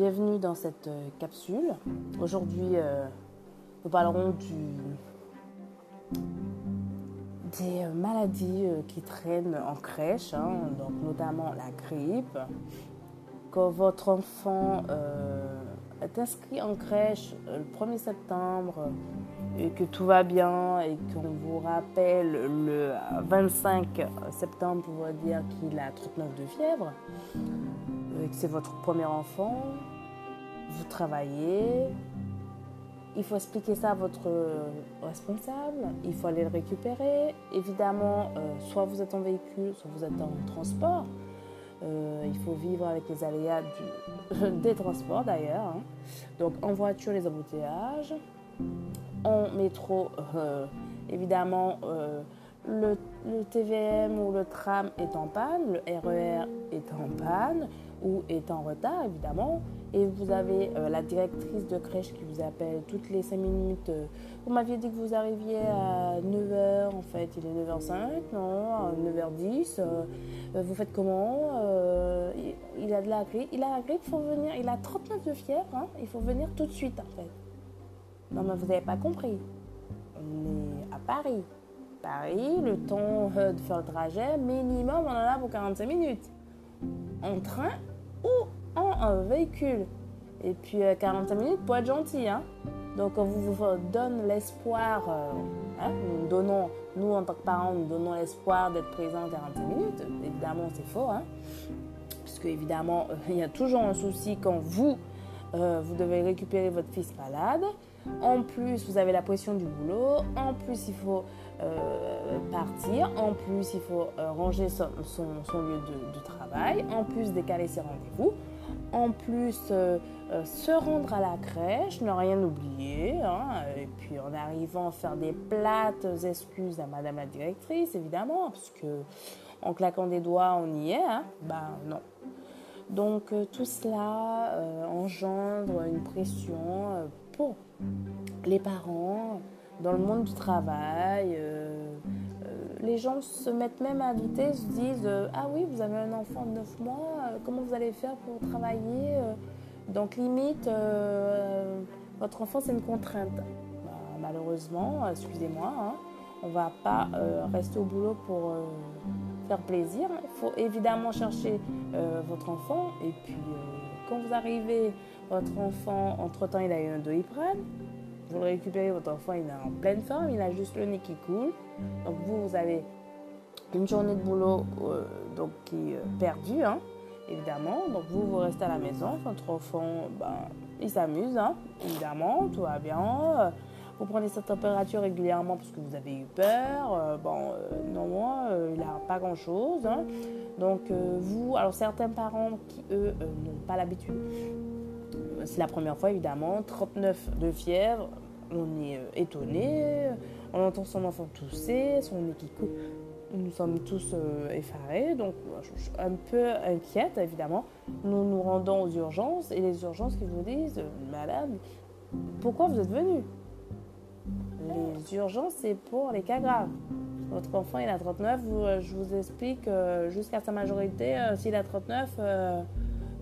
bienvenue dans cette euh, capsule. Aujourd'hui, euh, nous parlerons des euh, maladies qui traînent en crèche, hein, donc notamment la grippe. Quand votre enfant est inscrit en crèche le 1er septembre et que tout va bien et qu'on vous rappelle le 25 septembre pour dire qu'il a 39 de fièvre, que c'est votre premier enfant, vous travaillez, il faut expliquer ça à votre responsable, il faut aller le récupérer. Évidemment, euh, soit vous êtes en véhicule, soit vous êtes en transport. Euh, il faut vivre avec les aléas des transports d'ailleurs. Hein. Donc en voiture, les embouteillages. En métro, évidemment, le, TVM ou le tram est en panne, le RER est en panne ou est en retard évidemment. Et vous avez euh, la directrice de crèche qui vous appelle toutes les 5 minutes. Euh, vous m'aviez dit que vous arriviez à 9h, en fait il est 9h05, non, 9h10. Euh, vous faites comment il, a de la grippe, il a la grippe, il faut venir, il a 39 de fièvre, hein, il faut venir tout de suite en fait. Non mais vous n'avez pas compris. On est à Paris. Paris, le temps de faire le trajet, minimum on en a pour 45 minutes. En train ou en véhicule. Et puis 45 euh, minutes pour être gentil. Hein. Donc on vous, donne l'espoir, euh, hein, nous en tant que parents, nous donnons l'espoir d'être présents 45 minutes. Évidemment c'est faux. Hein. Puisque évidemment il y a toujours un souci quand vous, euh, vous devez récupérer votre fils malade. En plus, vous avez la pression du boulot. En plus, il faut partir. En plus, il faut ranger son, lieu de, travail. En plus, décaler ses rendez-vous en plus euh, euh, se rendre à la crèche, ne rien oublier, hein, et puis en arrivant faire des plates excuses à Madame la directrice, évidemment, parce que en claquant des doigts, on y est, hein, ben non. Donc euh, tout cela engendre une pression pour les parents dans le monde du travail les gens se mettent même à douter, se disent euh, Ah oui, vous avez un enfant de 9 mois, euh, comment vous allez faire pour travailler euh? Donc, limite, votre enfant, c'est une contrainte. Bah, malheureusement, excusez-moi, hein, on ne va pas rester au boulot pour faire plaisir. Il faut évidemment chercher votre enfant. Et puis, quand vous arrivez, votre enfant, entre-temps, il a eu un doliprane vous le récupérez, votre enfant il est en pleine forme, il a juste le nez qui coule. Donc vous, vous avez une journée de boulot euh, donc, qui est euh, perdue, hein, évidemment. Donc vous, vous restez à la maison, votre enfant, ben, il s'amuse, hein, évidemment, tout va bien. Vous prenez sa température régulièrement parce que vous avez eu peur. Euh, bon, non, moi, il n'a pas grand-chose. Hein. Donc vous, alors certains parents qui, eux, n'ont pas l'habitude c'est la première fois évidemment, 39 de fièvre, on est euh, étonné, on entend son enfant tousser, son nez qui coule. Nous sommes tous euh, effarés, donc un peu inquiète évidemment. Nous nous rendons aux urgences et les urgences qui vous disent Madame, pourquoi vous êtes venu Les urgences, c'est pour les cas graves. Votre enfant il a 39, euh, je vous explique jusqu'à sa majorité, s'il a 39,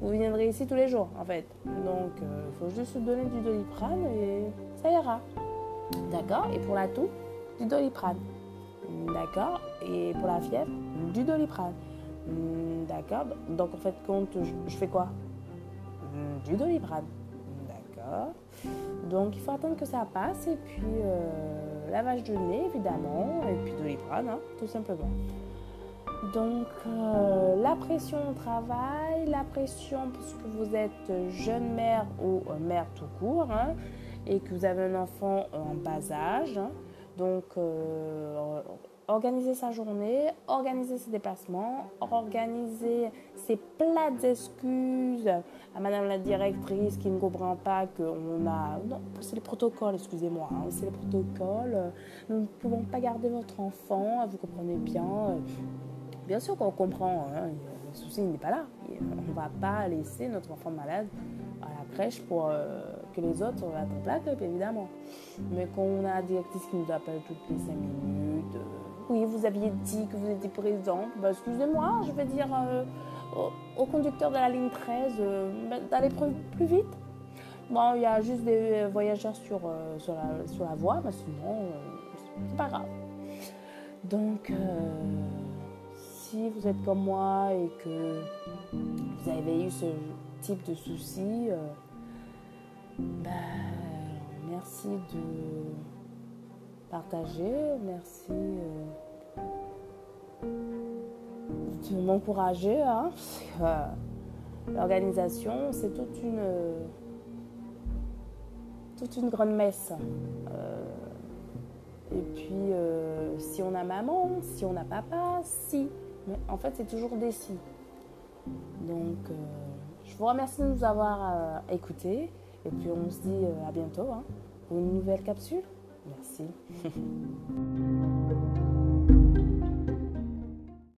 vous viendrez ici tous les jours en fait. Donc il faut juste donner du doliprane et ça ira. D'accord? Et pour la toux, du doliprane. D'accord? Et pour la fièvre, du doliprane. D'accord? Donc en fait, compte, je, fais quoi? Du doliprane. D'accord? Donc il faut attendre que ça passe et puis euh, lavage de nez évidemment et puis doliprane, hein, tout simplement. Donc euh, la pression au travail, la pression parce que vous êtes jeune mère ou euh, mère tout court, hein, et que vous avez un enfant en bas âge. Hein. Donc, organiser sa journée, organiser ses déplacements, organiser ses plates excuses à Madame la directrice qui ne comprend pas qu'on a... Non, c'est les protocoles, excusez-moi, hein, c'est les protocoles. Nous ne pouvons pas garder votre enfant, vous comprenez bien. Bien sûr qu'on comprend, hein, le souci n'est pas là. On ne va pas laisser notre enfant malade à la crèche pour euh, que les autres attendent la évidemment. Mais quand on a un directrice qui nous appelle toutes les 5 minutes, euh, Oui, vous aviez dit que vous étiez présent. Bah, excusez-moi, je vais dire euh, au, conducteur de la ligne 13 euh, bah, d'aller plus, vite. Bon, il y a juste des voyageurs sur, la, sur la voie, mais sinon, c'est pas grave. Donc, si vous êtes comme moi et que vous avez eu ce type de soucis, bah, merci de partager, merci euh, de m'encourager. Hein, l'organisation, c'est toute une, toute une grande messe. Euh, et puis, euh, si on a maman, si on a papa, si. Mais en fait, c'est toujours des si. Donc, je vous remercie de nous avoir écoutés. Et puis, on se dit à bientôt hein, pour une nouvelle capsule. Merci.